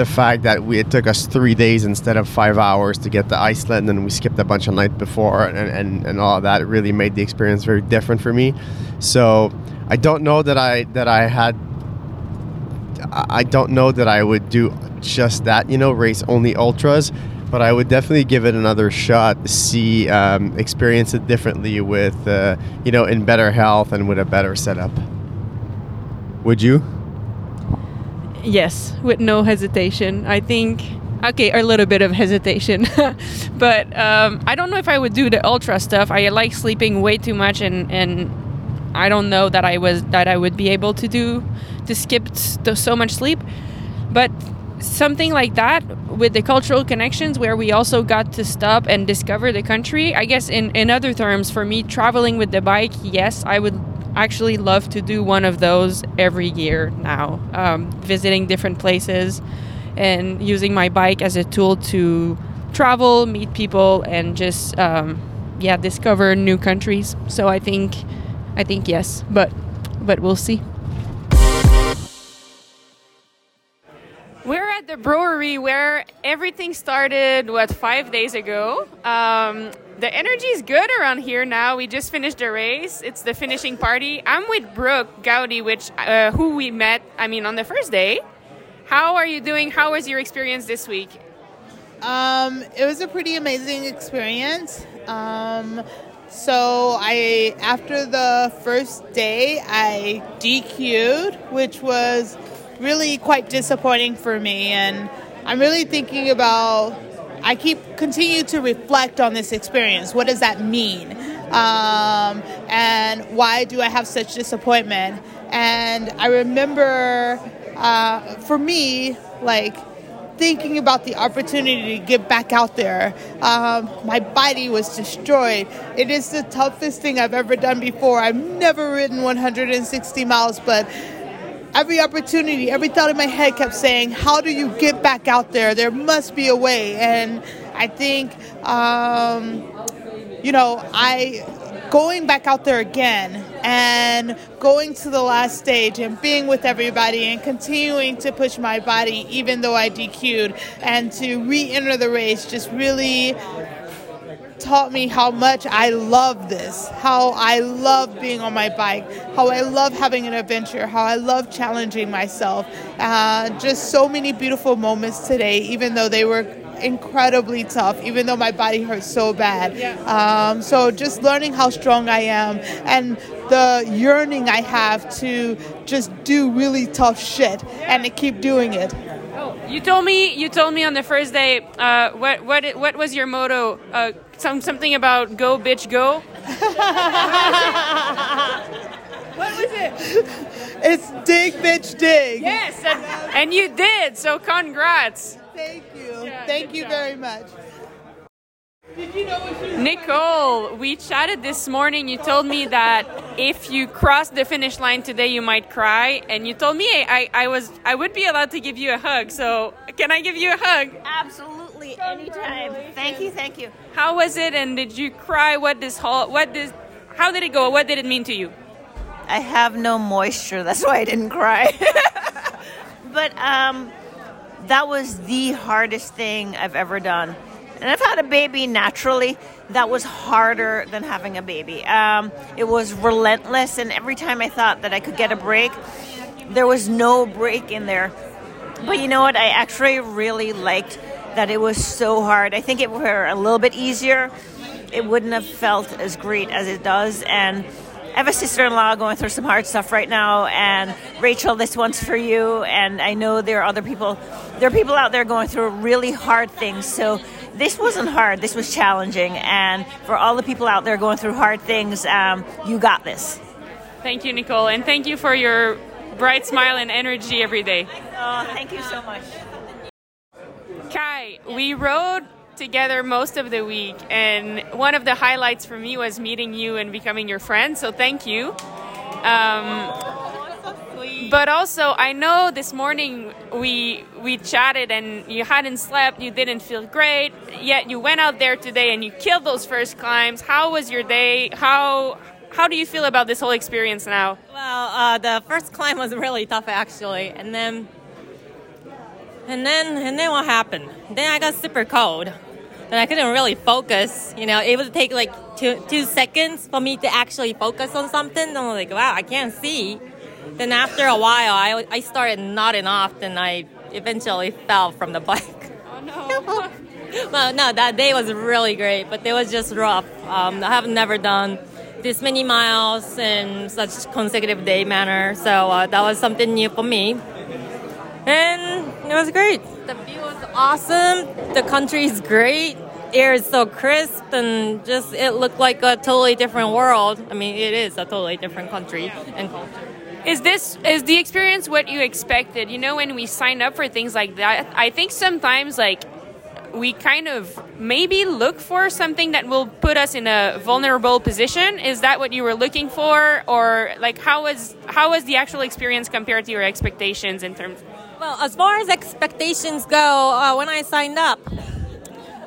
Speaker 7: the fact that we it took us three days instead of five hours to get to Iceland and we skipped a bunch of night before and, and, and all that really made the experience very different for me. So I don't know that I that I had I I don't know that I would do just that, you know, race only ultras, but I would definitely give it another shot, see, um, experience it differently with, uh, you know, in better health and with a better setup. Would you?
Speaker 8: Yes, with no hesitation. I think okay, a little bit of hesitation, but um, I don't know if I would do the ultra stuff. I like sleeping way too much, and and I don't know that I was that I would be able to do to skip so much sleep. But something like that with the cultural connections where we also got to stop and discover the country i guess in, in other terms for me traveling with the bike yes i would actually love to do one of those every year now. Um, visiting different places and using my bike as a tool to travel meet people and just um, yeah discover new countries. So i think i think yes but but we'll see brewery where everything started, what, five days ago. Um, the energy is good around here now. We just finished the race. It's the finishing party. I'm with Brooke Gowdy, which uh, who we met. I mean, on the first day. How are you doing? How was your experience this week?
Speaker 3: Um, it was a pretty amazing experience. Um, so I, after the first day, I DQ'd, which was really quite disappointing for me. And I'm really thinking about. I keep continue to reflect on this experience. What does that mean? Um, and why do I have such disappointment? And I remember, uh, for me, like thinking about the opportunity to get back out there. Um, my body was destroyed. It is the toughest thing I've ever done before. I've never ridden 160 miles, but every opportunity, every thought in my head kept saying, How do you get back out there? There must be a way. And I think, um, you know, I going back out there again and going to the last stage and being with everybody and continuing to push my body even though I DQ'd and to re-enter the race just really taught me how much I love this, how I love being on my bike, how I love having an adventure, how I love challenging myself. Uh, just so many beautiful moments today, even though they were incredibly tough, even though my body hurts so bad. Um, so just learning how strong I am and the yearning I have to just do really tough shit and to keep doing it.
Speaker 8: You told me you told me on the first day uh, what what what was your motto? Uh, some something about go bitch go.
Speaker 3: What was it? It's dig, bitch, dig.
Speaker 8: Yes, and, and you did. So congrats.
Speaker 3: Thank you. Thank you very much.
Speaker 8: Nicole, we chatted this morning. You told me that if you cross the finish line today, you might cry, and you told me I, I was I would be allowed to give you a hug. So can I give you a hug?
Speaker 2: Absolutely, anytime. Thank you, thank you.
Speaker 8: How was it? And did you cry? What this whole what this? How did it go? What did it mean to you?
Speaker 2: I have no moisture, that's why I didn't cry. but um, that was the hardest thing I've ever done. And I've had a baby naturally. That was harder than having a baby. Um, it was relentless, and every time I thought that I could get a break, there was no break in there. But you know what? I actually really liked that it was so hard. I think it were a little bit easier, it wouldn't have felt as great as it does. And I have a sister in law going through some hard stuff right now. And Rachel, this one's for you. And I know there are other people, there are people out there going through really hard things. So this wasn't hard, this was challenging. And for all the people out there going through hard things, um, you got this.
Speaker 8: Thank you, Nicole, and thank you for your bright smile and energy every day.
Speaker 2: Oh, thank you so much.
Speaker 8: Kai, we rode together most of the week, and one of the highlights for me was meeting you and becoming your friend. So thank you. Um, but also, I know this morning we we chatted and you hadn't slept, you didn't feel great, yet you went out there today and you killed those first climbs. How was your day? How how do you feel about this whole experience now?
Speaker 9: Well, uh, the first climb was really tough actually, and then and then and then what happened? Then I got super cold, and I couldn't really focus. You know, it would take like two two seconds for me to actually focus on something. And I'm like, wow, I can't see. Then after a while, I I started nodding off, and I eventually fell from the bike.
Speaker 8: Oh no.
Speaker 9: well, no, that day was really great, but it was just rough. Um, I have never done this many miles in such consecutive day manner, so uh, that was something new for me. And it was great. The view was awesome. The country is great. Air is so crisp, and just it looked like a totally different world. I mean, it is a totally different country and culture.
Speaker 8: Is this is the experience what you expected? You know, when we sign up for things like that, I think sometimes like we kind of maybe look for something that will put us in a vulnerable position. Is that what you were looking for, or like how was how was the actual experience compared to your expectations in terms?
Speaker 9: Well, as far as expectations go, uh, when I signed up,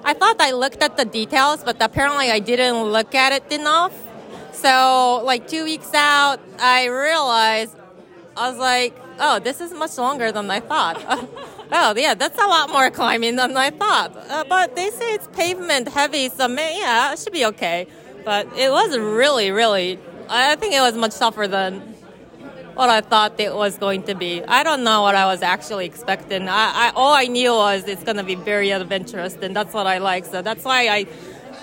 Speaker 9: I thought I looked at the details, but apparently I didn't look at it enough. So, like two weeks out, I realized I was like, oh, this is much longer than I thought. oh, yeah, that's a lot more climbing than I thought. Uh, but they say it's pavement heavy, so may, yeah, it should be okay. But it was really, really, I think it was much tougher than what I thought it was going to be. I don't know what I was actually expecting. I, I all I knew was it's going to be very adventurous, and that's what I like. So that's why I,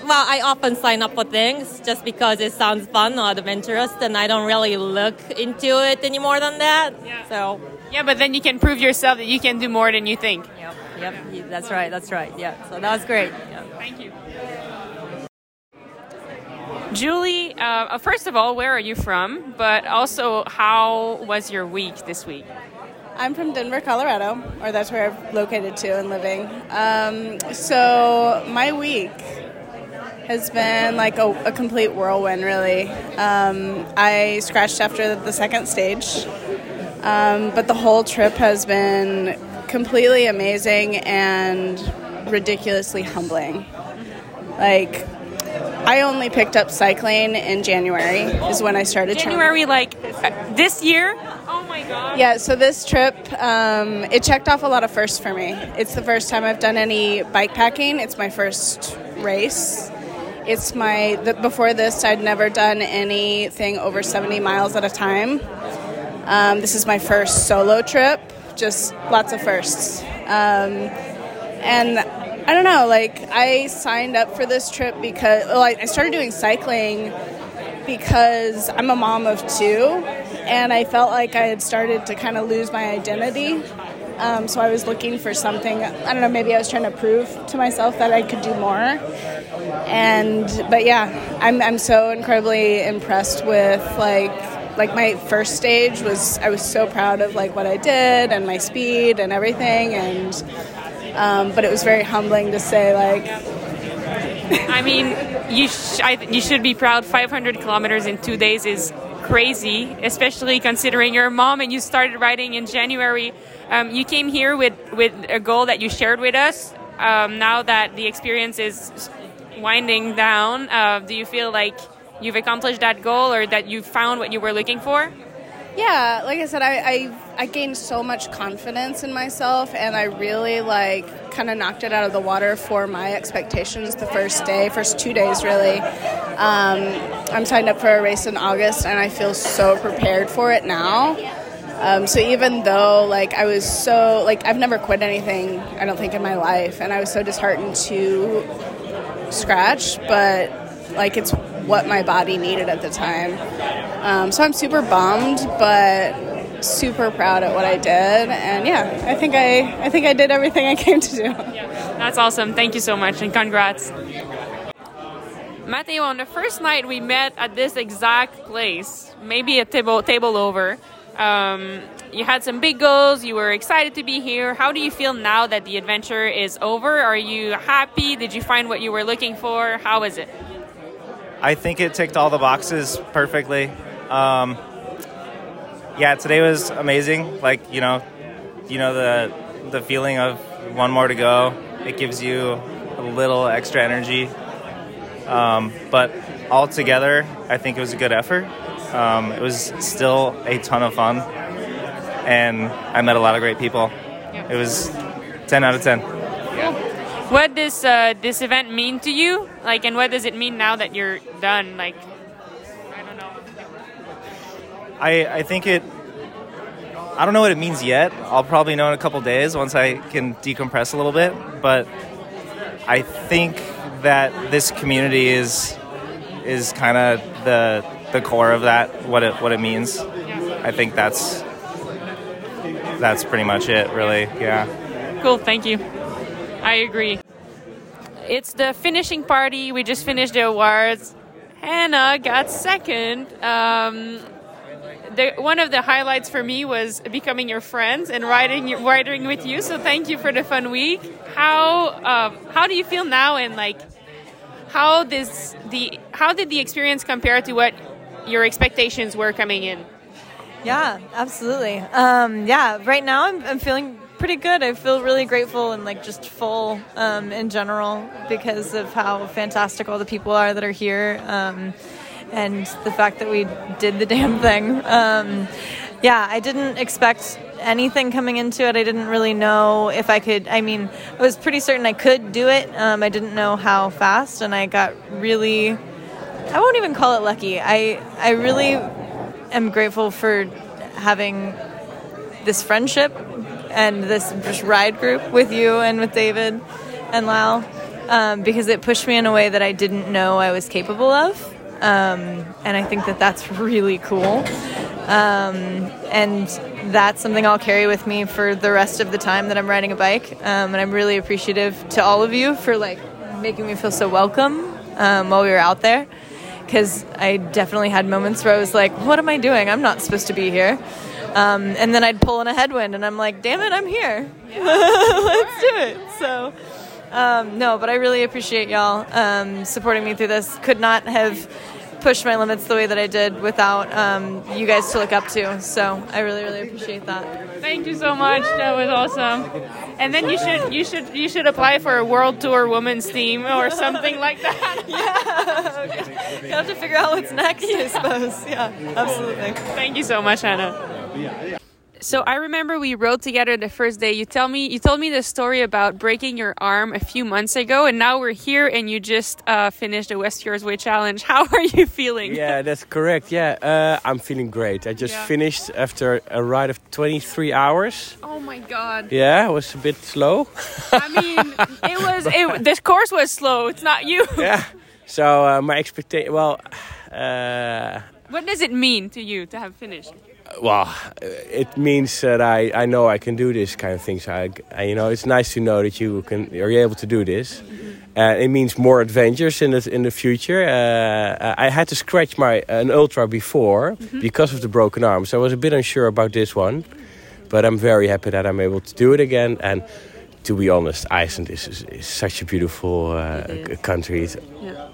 Speaker 9: well, I often sign up for things just because it sounds fun or adventurous, and I don't really look into it any more than that.
Speaker 8: Yeah.
Speaker 9: So
Speaker 8: Yeah, but then you can prove yourself that you can do more than you think.
Speaker 9: Yep, yep, that's right, that's right. Yeah, so that was great. Yeah.
Speaker 8: Thank you. Julie, uh, first of all, where are you from? But also, how was your week this week?
Speaker 5: I'm from Denver, Colorado, or that's where I've located to and living. Um, so my week has been like a, a complete whirlwind, really. Um, I scratched after the second stage, um, but the whole trip has been completely amazing and ridiculously humbling. Like, I only picked up cycling in January, is when I started trying-
Speaker 8: January, like uh, this year? Oh my god.
Speaker 5: yeah, so this trip, um, it checked off a lot of firsts for me. It's the first time I've done any bike packing. It's my first race. It's my, the, before this, I'd never done anything over 70 miles at a time. Um, this is my first solo trip, just lots of firsts. Um, and I don't know, like, I signed up for this trip because, like I, started doing cycling because I'm a mom of two, and I felt like I had started to kind of lose my identity. Um, so I was looking for something. I don't know. Maybe I was trying to prove to myself that I could do more. And but yeah, I'm I'm so incredibly impressed with like like my first stage was I was so proud of like what I did and my speed and everything and um, but it was very humbling to say like
Speaker 8: I mean, you sh- I, you should be proud. 500 kilometers in two days is crazy, especially considering you're mom and you started riding in January. Um, you came here with with a goal that you shared with us. Um, now that the experience is winding down, uh, do you feel like you've accomplished that goal or that you found what you were looking for?
Speaker 5: Yeah, like I said, I, I I gained so much confidence in myself, and I really like kind of knocked it out of the water for my expectations the first day, first two days really. Um, I'm signed up for a race in August, and I feel so prepared for it now. Um, so even though like I was so like I've never quit anything, I don't think in my life, and I was so disheartened to scratch, but like it's what my body needed at the time. Um, so I'm super bummed, but super proud at what I did, and yeah, I think I I think I did everything I came to do.
Speaker 8: That's awesome. Thank you so much and congrats. Matteo, on the first night we met at this exact place, maybe a table, table over. Um, you had some big goals. You were excited to be here. How do you feel now that the adventure is over? Are you happy? Did you find what you were looking for? How is it?
Speaker 10: I think it ticked all the boxes perfectly. Um, yeah, today was amazing. Like you know, you know the the feeling of one more to go. It gives you a little extra energy. Um, but all together, I think it was a good effort. Um, it was still a ton of fun, and I met a lot of great people. It was ten out of ten.
Speaker 8: What does uh, this event mean to you? Like, and what does it mean now that you're done? Like,
Speaker 10: I, don't know. I think it. I don't know what it means yet. I'll probably know in a couple days once I can decompress a little bit. But I think that this community is is kind of the the core of that. What it what it means. I think that's that's pretty much it. Really, yeah.
Speaker 8: Cool, thank you. I agree. It's the finishing party. We just finished the awards. Hannah got second. Um, the, one of the highlights for me was becoming your friends and riding riding with you. So thank you for the fun week. How uh, how do you feel now? And like, how this the how did the experience compare to what your expectations were coming in?
Speaker 1: Yeah, absolutely. Um, yeah, right now I'm, I'm feeling pretty good. I feel really grateful and like just full um, in general because of how fantastic all the people are that are here. Um, and the fact that we did the damn thing. Um, yeah, I didn't expect anything coming into it. I didn't really know if I could. I mean, I was pretty certain I could do it. Um, I didn't know how fast, and I got really. I won't even call it lucky. I I really am grateful for having this friendship and this just ride group with you and with David and Lau um, because it pushed me in a way that I didn't know I was capable of. Um, and I think that that's really cool. Um, and that's something I'll carry with me for the rest of the time that I'm riding a bike. Um, and I'm really appreciative to all of you for like making me feel so welcome um, while we were out there. Because I definitely had moments where I was like, "What am I doing? I'm not supposed to be here." Um, and then I'd pull in a headwind, and I'm like, "Damn it, I'm here! Let's do it!" So, um, no, but I really appreciate y'all um, supporting me through this. Could not have pushed my limits the way that I did without um, you guys to look up to. So I really, really appreciate that.
Speaker 8: Thank you so much. That was awesome. And then you should you should you should apply for a world tour women's team or something like that.
Speaker 1: yeah. Okay. You have to figure out what's next, I suppose. Yeah, absolutely.
Speaker 8: Thank you so much, Hannah. So I remember we rode together the first day. You tell me you told me the story about breaking your arm a few months ago, and now we're here, and you just uh, finished the West Fjords Way Challenge. How are you feeling?
Speaker 11: Yeah, that's correct. Yeah, uh, I'm feeling great. I just
Speaker 8: Yeah.
Speaker 11: finished after a ride of 23 hours.
Speaker 8: Oh my god.
Speaker 11: Yeah, it was a bit slow.
Speaker 8: I mean, it was it, this course was slow. It's not you.
Speaker 11: yeah. So uh, my expectation, well, uh,
Speaker 8: What does it mean to you to have finished?
Speaker 11: Well, it means that I, I know I can do this kind of things. I, I you know it's nice to know that you can are able to do this. Uh, it means more adventures in the in the future. Uh, I had to scratch my an ultra before because of the broken arm, so I was a bit unsure about this one. But I'm very happy that I'm able to do it again. And to be honest, Iceland is, is, is such a beautiful uh, country. It's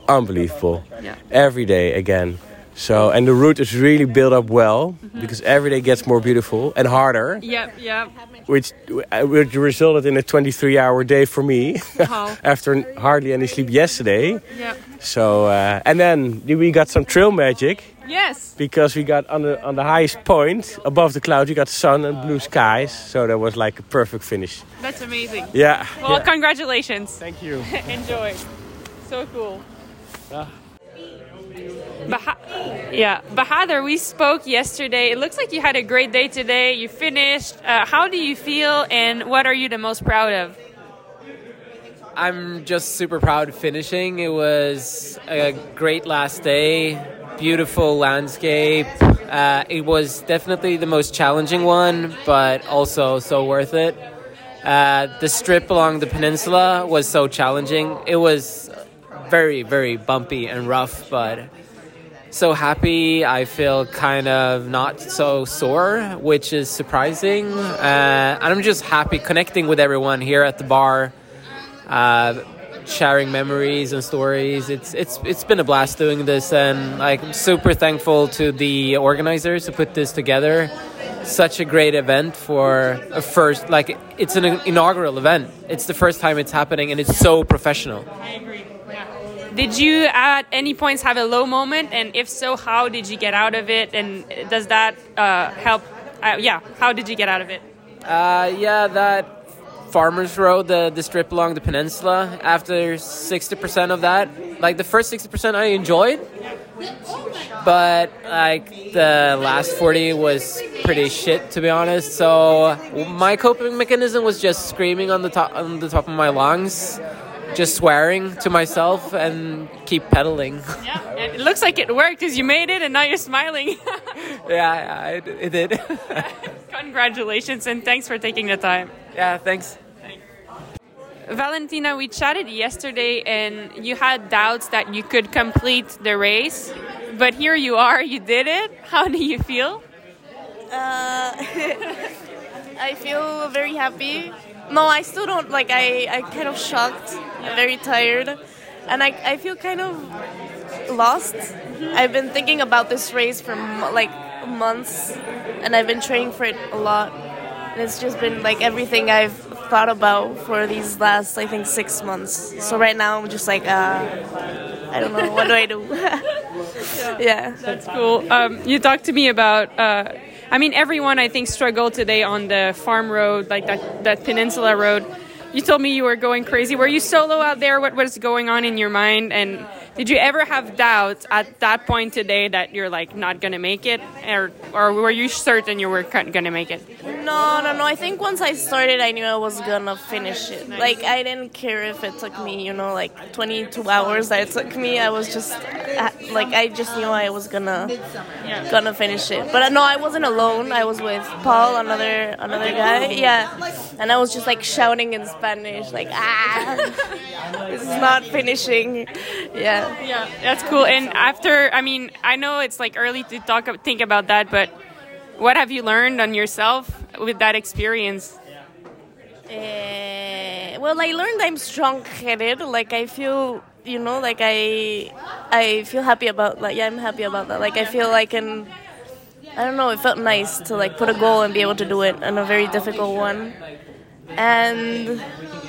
Speaker 11: unbelievable.
Speaker 8: Yeah.
Speaker 11: Every day again. So and the route is really built up well because every day gets more beautiful and harder,
Speaker 8: Yep, yep.
Speaker 11: which uh, which resulted in a 23-hour day for me
Speaker 8: Wow.
Speaker 11: after hardly any sleep yesterday.
Speaker 8: Yep.
Speaker 11: So uh, and then we got some trail magic
Speaker 8: Yes.
Speaker 11: because we got on the on the highest point above the clouds. We got sun and blue skies, so that was like a perfect finish.
Speaker 8: That's amazing.
Speaker 11: Yeah.
Speaker 8: Well,
Speaker 11: yeah.
Speaker 8: congratulations.
Speaker 11: Thank you.
Speaker 8: Enjoy. So cool. Bah- yeah, Bahadur, we spoke yesterday. It looks like you had a great day today. You finished. Uh, how do you feel, and what are you the most proud of?
Speaker 4: I'm just super proud of finishing. It was a great last day, beautiful landscape. Uh, it was definitely the most challenging one, but also so worth it. Uh, the strip along the peninsula was so challenging. It was very, very bumpy and rough, but so happy. I feel kind of not so sore, which is surprising. Uh, and I'm just happy connecting with everyone here at the bar uh, sharing memories and stories. It's it's it's been a blast doing this, and like I'm super thankful to the organizers who put this together. Such a great event for a first, like it's an inaugural event. It's the first time it's happening, and it's so professional.
Speaker 8: Did you at any points have a low moment, and if so, how did you get out of it? And does that uh, help? Uh, yeah, how did you get out of it?
Speaker 4: Uh, yeah, that Farmers Road, the, the strip along the peninsula. After 60% of that, like the first 60% I enjoyed, but like the last 40 was pretty shit to be honest. So my coping mechanism was just screaming on the top on the top of my lungs, just swearing to myself and keep pedaling.
Speaker 8: Yeah, and it looks like it worked because you made it, and now you're smiling.
Speaker 4: yeah, yeah, it, it did.
Speaker 8: Congratulations, and thanks for taking the time.
Speaker 4: yeah, thanks.
Speaker 8: Valentina, we chatted yesterday and you had doubts that you could complete the race, but here you are, you did it. How do you feel?
Speaker 6: Uh, I feel very happy. No, I still don't like. I I kind of shocked. Very tired, and I I feel kind of lost. I've been thinking about this race for like months, and I've been training for it a lot. And it's just been like everything I've thought about for these last I think six months. So right now I'm just like uh, I don't know what do I do. yeah,
Speaker 8: That's cool. Um, you talked to me about uh,
Speaker 12: I mean, everyone I think struggled today on the farm road, like that that peninsula road. You told me you were going crazy. Were you solo out there? What was going on in your mind? And did you ever have doubts at that point today that you're like not gonna make it, or or were you certain you were gonna make it?
Speaker 6: No, no, no. I think once I started, I knew I was gonna finish it. Like I didn't care if it took me, you know, like 22 hours that it took me. I was just uh, like I just knew I was gonna gonna finish it. But uh, no, I wasn't alone. I was with Paul, another another guy. Yeah, and I was just like shouting in Spanish, like ah, this is not finishing. Yeah.
Speaker 12: Yeah, that's cool. And after, I mean, I know it's like early to talk, think about that, but what have you learned on yourself with that experience?
Speaker 6: Uh, well, I learned I'm strong-headed. Like I feel, you know, like I, I feel happy about. Like yeah, I'm happy about that. Like I feel like can. I don't know. It felt nice to like put a goal and be able to do it and a very difficult one. And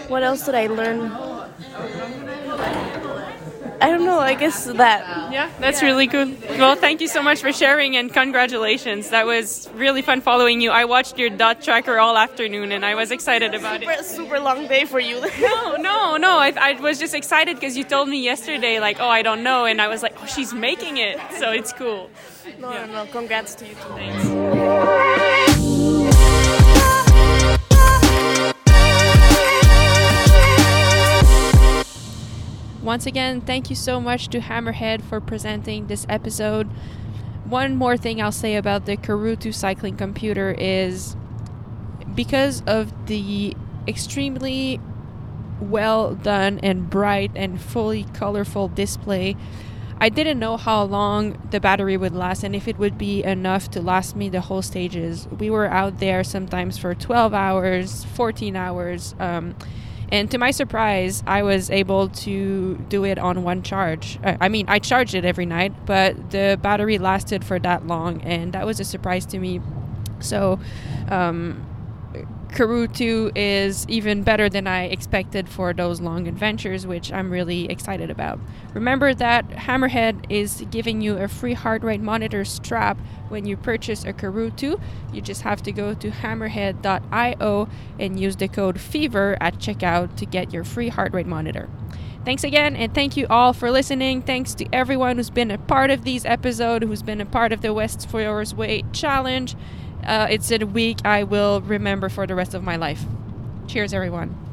Speaker 6: what else did I learn? I don't know. I guess that.
Speaker 12: Yeah, that's really good. Well, thank you so much for sharing and congratulations. That was really fun following you. I watched your dot tracker all afternoon and I was excited about
Speaker 6: super,
Speaker 12: it.
Speaker 6: Super long day for you.
Speaker 12: no, no, no. I, I was just excited because you told me yesterday, like, oh, I don't know. And I was like, oh, she's making it. So it's cool.
Speaker 6: No, yeah. no, no. Congrats to you too. Thanks.
Speaker 8: Once again, thank you so much to Hammerhead for presenting this episode. One more thing I'll say about the Karoo cycling computer is because of the extremely well done and bright and fully colorful display, I didn't know how long the battery would last and if it would be enough to last me the whole stages. We were out there sometimes for 12 hours, 14 hours. Um, and to my surprise, I was able to do it on one charge. I mean, I charged it every night, but the battery lasted for that long, and that was a surprise to me. So, um, Karoo 2 is even better than I expected for those long adventures, which I'm really excited about. Remember that Hammerhead is giving you a free heart rate monitor strap when you purchase a Karoo 2. You just have to go to hammerhead.io and use the code FEVER at checkout to get your free heart rate monitor. Thanks again, and thank you all for listening. Thanks to everyone who's been a part of these episodes, who's been a part of the West Fjords Way Challenge. Uh, it's a week I will remember for the rest of my life. Cheers, everyone.